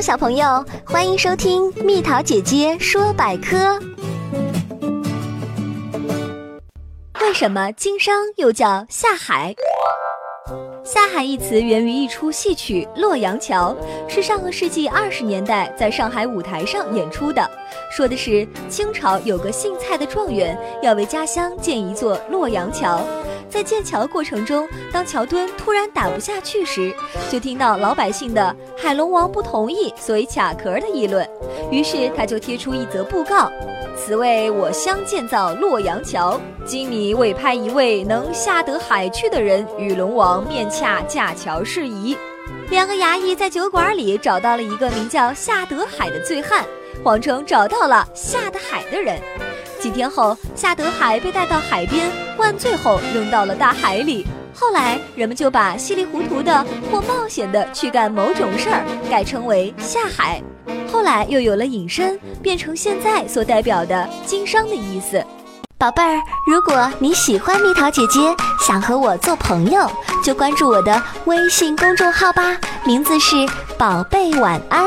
小朋友，欢迎收听蜜桃姐姐说百科。为什么经商又叫下海？下海一词源于一出戏曲《洛阳桥》，是上个世纪二十年代在上海舞台上演出的。说的是清朝有个姓蔡的状元，要为家乡建一座洛阳桥。在建桥过程中，当桥墩突然打不下去时，就听到老百姓的“海龙王不同意，所以卡壳”的议论。于是他就贴出一则布告：“此为我乡建造洛阳桥，今拟委派一位能下得海去的人与龙王面洽架桥事宜。”两个衙役在酒馆里找到了一个名叫夏德海的醉汉，谎称找到了下得海的人。几天后，夏德海被带到海边灌醉后扔到了大海里。后来，人们就把稀里糊涂的或冒险的去干某种事儿改称为下海。后来又有了隐身，变成现在所代表的经商的意思。宝贝儿，如果你喜欢蜜桃姐姐，想和我做朋友，就关注我的微信公众号吧，名字是宝贝晚安。